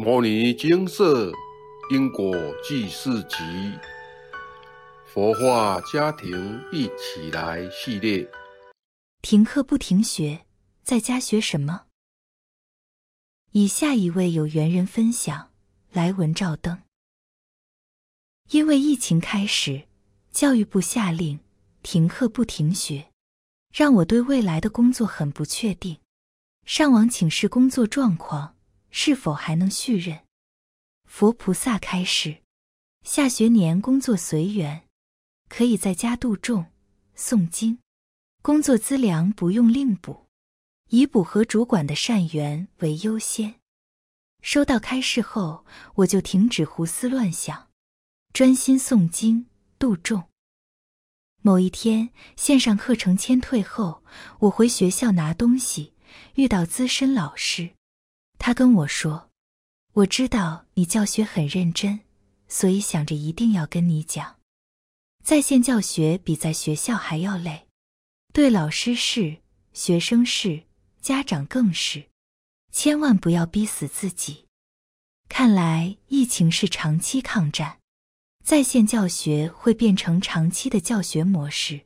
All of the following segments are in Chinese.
摩尼金色因果记事集佛化家庭一起来系列。停课不停学，在家学什么？以下一位有缘人分享：来文照灯。因为疫情开始，教育部下令停课不停学，让我对未来的工作很不确定。上网请示工作状况。是否还能续任？佛菩萨开示：下学年工作随缘，可以在家度众、诵经，工作资粮不用另补，以补和主管的善缘为优先。收到开示后，我就停止胡思乱想，专心诵经度众。某一天，线上课程签退后，我回学校拿东西，遇到资深老师。他跟我说：“我知道你教学很认真，所以想着一定要跟你讲，在线教学比在学校还要累，对老师是，学生是，家长更是，千万不要逼死自己。看来疫情是长期抗战，在线教学会变成长期的教学模式，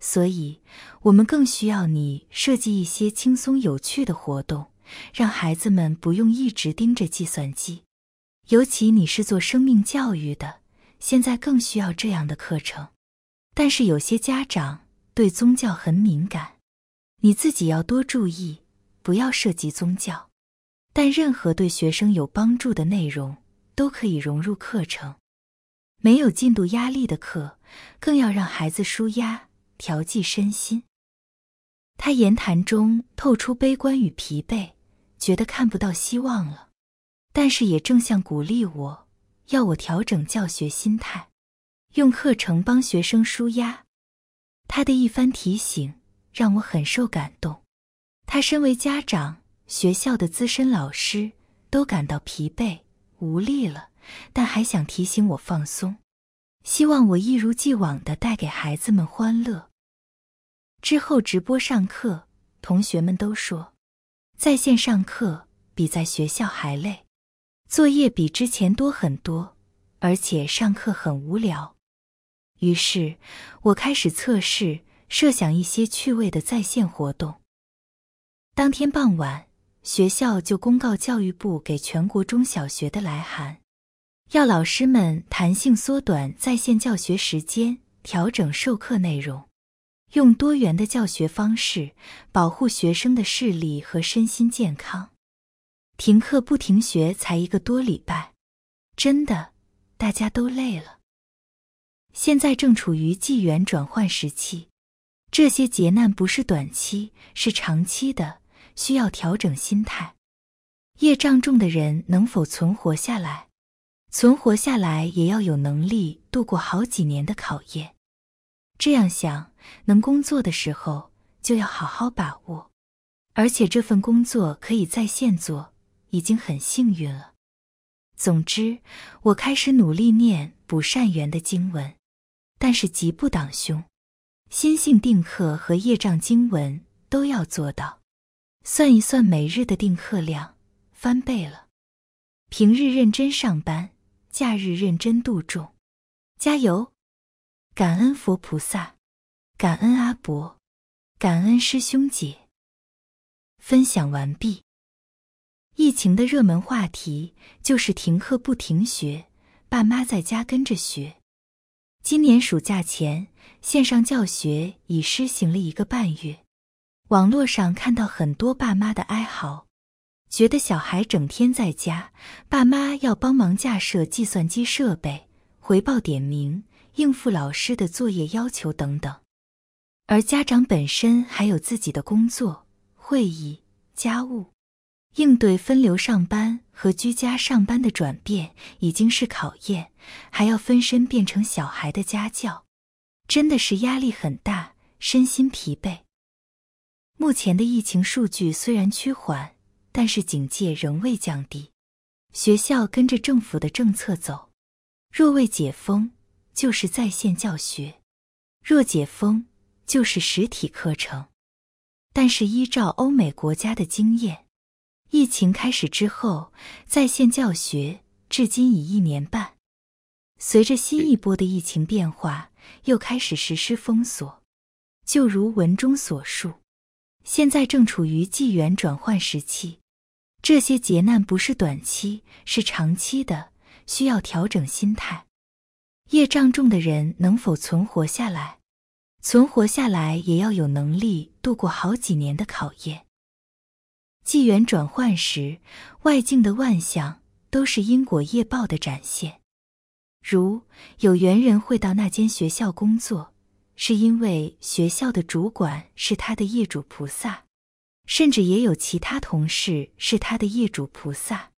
所以我们更需要你设计一些轻松有趣的活动。”让孩子们不用一直盯着计算机，尤其你是做生命教育的，现在更需要这样的课程。但是有些家长对宗教很敏感，你自己要多注意，不要涉及宗教。但任何对学生有帮助的内容都可以融入课程。没有进度压力的课，更要让孩子舒压，调剂身心。他言谈中透出悲观与疲惫。觉得看不到希望了，但是也正向鼓励我，要我调整教学心态，用课程帮学生舒压。他的一番提醒让我很受感动。他身为家长、学校的资深老师，都感到疲惫无力了，但还想提醒我放松，希望我一如既往的带给孩子们欢乐。之后直播上课，同学们都说。在线上课比在学校还累，作业比之前多很多，而且上课很无聊。于是，我开始测试，设想一些趣味的在线活动。当天傍晚，学校就公告教育部给全国中小学的来函，要老师们弹性缩短在线教学时间，调整授课内容。用多元的教学方式保护学生的视力和身心健康。停课不停学才一个多礼拜，真的，大家都累了。现在正处于纪元转换时期，这些劫难不是短期，是长期的，需要调整心态。业障重的人能否存活下来？存活下来也要有能力度过好几年的考验。这样想。能工作的时候就要好好把握，而且这份工作可以在线做，已经很幸运了。总之，我开始努力念补善缘的经文，但是吉不挡凶，心性定课和业障经文都要做到。算一算每日的定课量，翻倍了。平日认真上班，假日认真度众，加油！感恩佛菩萨。感恩阿伯，感恩师兄姐。分享完毕。疫情的热门话题就是停课不停学，爸妈在家跟着学。今年暑假前，线上教学已施行了一个半月，网络上看到很多爸妈的哀嚎，觉得小孩整天在家，爸妈要帮忙架设计算机设备、回报点名、应付老师的作业要求等等。而家长本身还有自己的工作、会议、家务，应对分流上班和居家上班的转变已经是考验，还要分身变成小孩的家教，真的是压力很大，身心疲惫。目前的疫情数据虽然趋缓，但是警戒仍未降低，学校跟着政府的政策走，若未解封，就是在线教学；若解封，就是实体课程，但是依照欧美国家的经验，疫情开始之后，在线教学至今已一年半。随着新一波的疫情变化，又开始实施封锁。就如文中所述，现在正处于纪元转换时期。这些劫难不是短期，是长期的，需要调整心态。业障重的人能否存活下来？存活下来也要有能力度过好几年的考验。纪元转换时，外境的万象都是因果业报的展现。如有缘人会到那间学校工作，是因为学校的主管是他的业主菩萨，甚至也有其他同事是他的业主菩萨。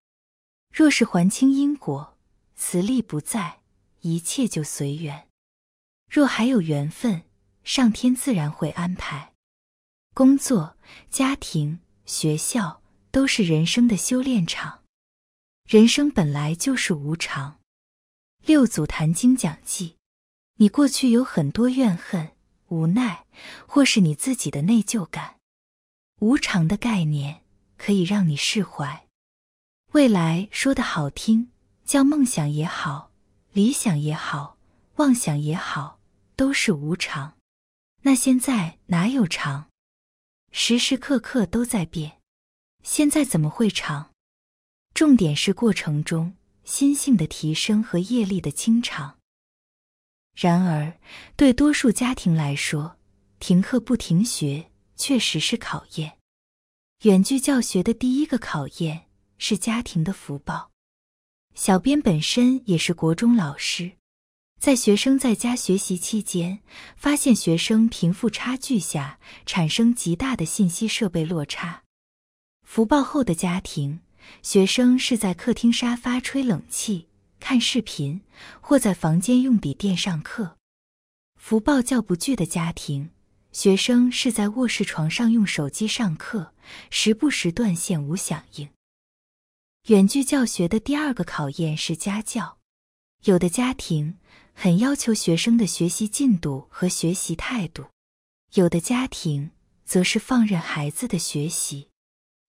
若是还清因果，磁力不在，一切就随缘。若还有缘分。上天自然会安排，工作、家庭、学校都是人生的修炼场。人生本来就是无常。六祖坛经讲记，你过去有很多怨恨、无奈，或是你自己的内疚感。无常的概念可以让你释怀。未来说的好听，叫梦想也好，理想也好，妄想也好，都是无常。那现在哪有长？时时刻刻都在变，现在怎么会长？重点是过程中心性的提升和业力的清场。然而，对多数家庭来说，停课不停学确实是考验。远距教学的第一个考验是家庭的福报。小编本身也是国中老师。在学生在家学习期间，发现学生贫富差距下产生极大的信息设备落差。福报后的家庭，学生是在客厅沙发吹冷气、看视频，或在房间用笔电上课；福报较不具的家庭，学生是在卧室床上用手机上课，时不时断线无响应。远距教学的第二个考验是家教，有的家庭。很要求学生的学习进度和学习态度，有的家庭则是放任孩子的学习，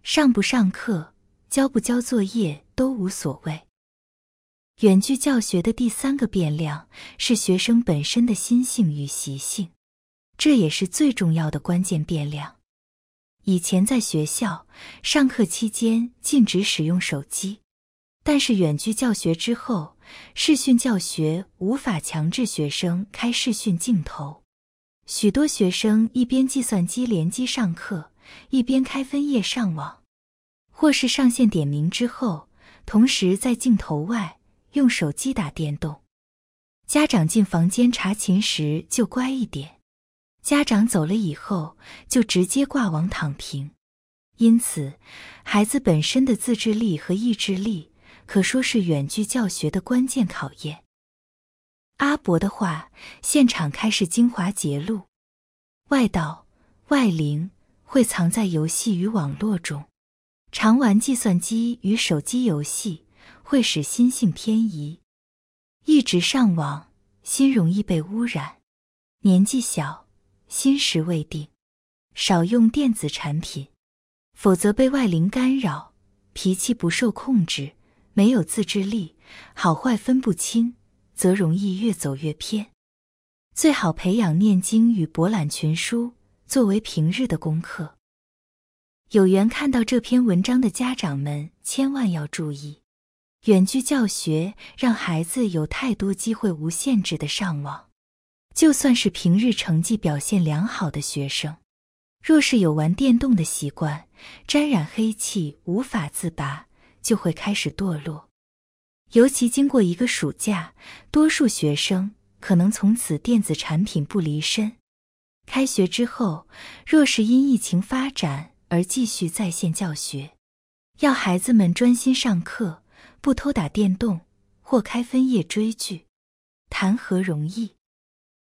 上不上课、交不交作业都无所谓。远距教学的第三个变量是学生本身的心性与习性，这也是最重要的关键变量。以前在学校上课期间禁止使用手机，但是远距教学之后。视讯教学无法强制学生开视讯镜头，许多学生一边计算机联机上课，一边开分页上网，或是上线点名之后，同时在镜头外用手机打电动。家长进房间查寝时就乖一点，家长走了以后就直接挂网躺平。因此，孩子本身的自制力和意志力。可说是远距教学的关键考验。阿伯的话，现场开始精华揭露：外道、外灵会藏在游戏与网络中，常玩计算机与手机游戏，会使心性偏移。一直上网，心容易被污染。年纪小，心识未定，少用电子产品，否则被外灵干扰，脾气不受控制。没有自制力，好坏分不清，则容易越走越偏。最好培养念经与博览群书作为平日的功课。有缘看到这篇文章的家长们，千万要注意：远距教学让孩子有太多机会无限制的上网。就算是平日成绩表现良好的学生，若是有玩电动的习惯，沾染黑气无法自拔。就会开始堕落，尤其经过一个暑假，多数学生可能从此电子产品不离身。开学之后，若是因疫情发展而继续在线教学，要孩子们专心上课，不偷打电动或开分页追剧，谈何容易？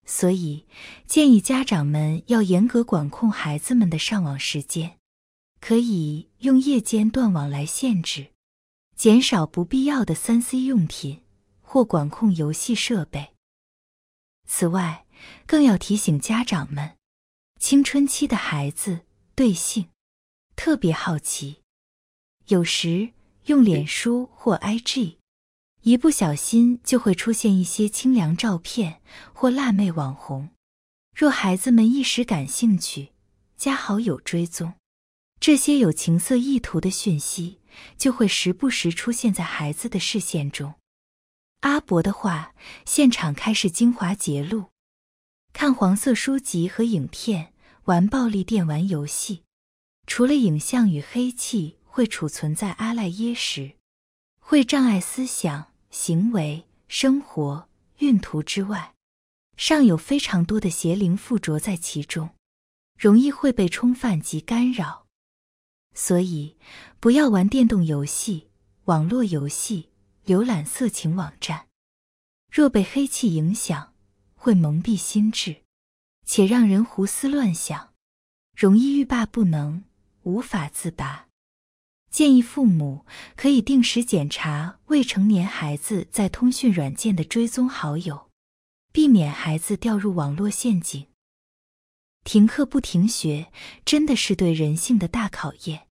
所以建议家长们要严格管控孩子们的上网时间，可以用夜间断网来限制。减少不必要的三 C 用品或管控游戏设备。此外，更要提醒家长们，青春期的孩子对性特别好奇，有时用脸书或 IG，一不小心就会出现一些清凉照片或辣妹网红。若孩子们一时感兴趣，加好友追踪，这些有情色意图的讯息就会时不时出现在孩子的视线中。阿伯的话，现场开始精华节录，看黄色书籍和影片，玩暴力电玩游戏。除了影像与黑气会储存在阿赖耶识，会障碍思想、行为、生活、运途之外，尚有非常多的邪灵附着在其中，容易会被冲犯及干扰。所以，不要玩电动游戏、网络游戏。浏览色情网站，若被黑气影响，会蒙蔽心智，且让人胡思乱想，容易欲罢不能，无法自拔。建议父母可以定时检查未成年孩子在通讯软件的追踪好友，避免孩子掉入网络陷阱。停课不停学，真的是对人性的大考验。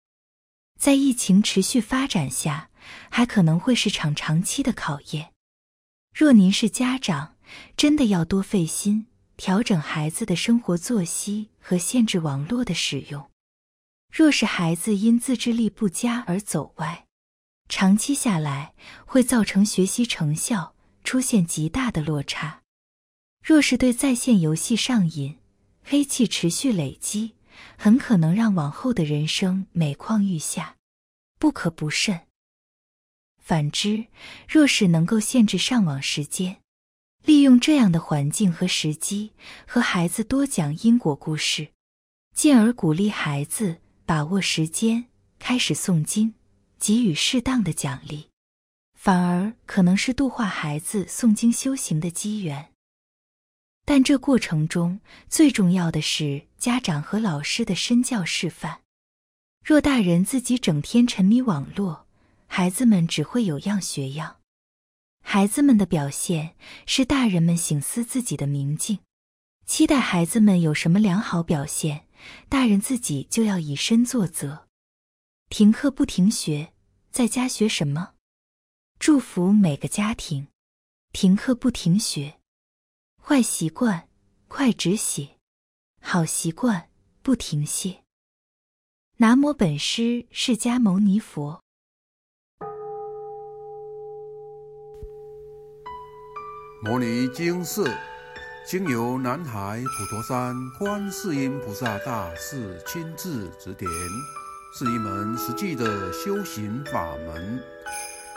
在疫情持续发展下。还可能会是场长期的考验。若您是家长，真的要多费心调整孩子的生活作息和限制网络的使用。若是孩子因自制力不佳而走歪，长期下来会造成学习成效出现极大的落差。若是对在线游戏上瘾，黑气持续累积，很可能让往后的人生每况愈下，不可不慎。反之，若是能够限制上网时间，利用这样的环境和时机，和孩子多讲因果故事，进而鼓励孩子把握时间，开始诵经，给予适当的奖励，反而可能是度化孩子诵经修行的机缘。但这过程中最重要的是家长和老师的身教示范。若大人自己整天沉迷网络，孩子们只会有样学样，孩子们的表现是大人们醒思自己的明镜。期待孩子们有什么良好表现，大人自己就要以身作则。停课不停学，在家学什么？祝福每个家庭，停课不停学。坏习惯快止血，好习惯不停歇。南无本师释迦牟尼佛。摩尼经释，经由南海普陀山观世音菩萨大士亲自指点，是一门实际的修行法门，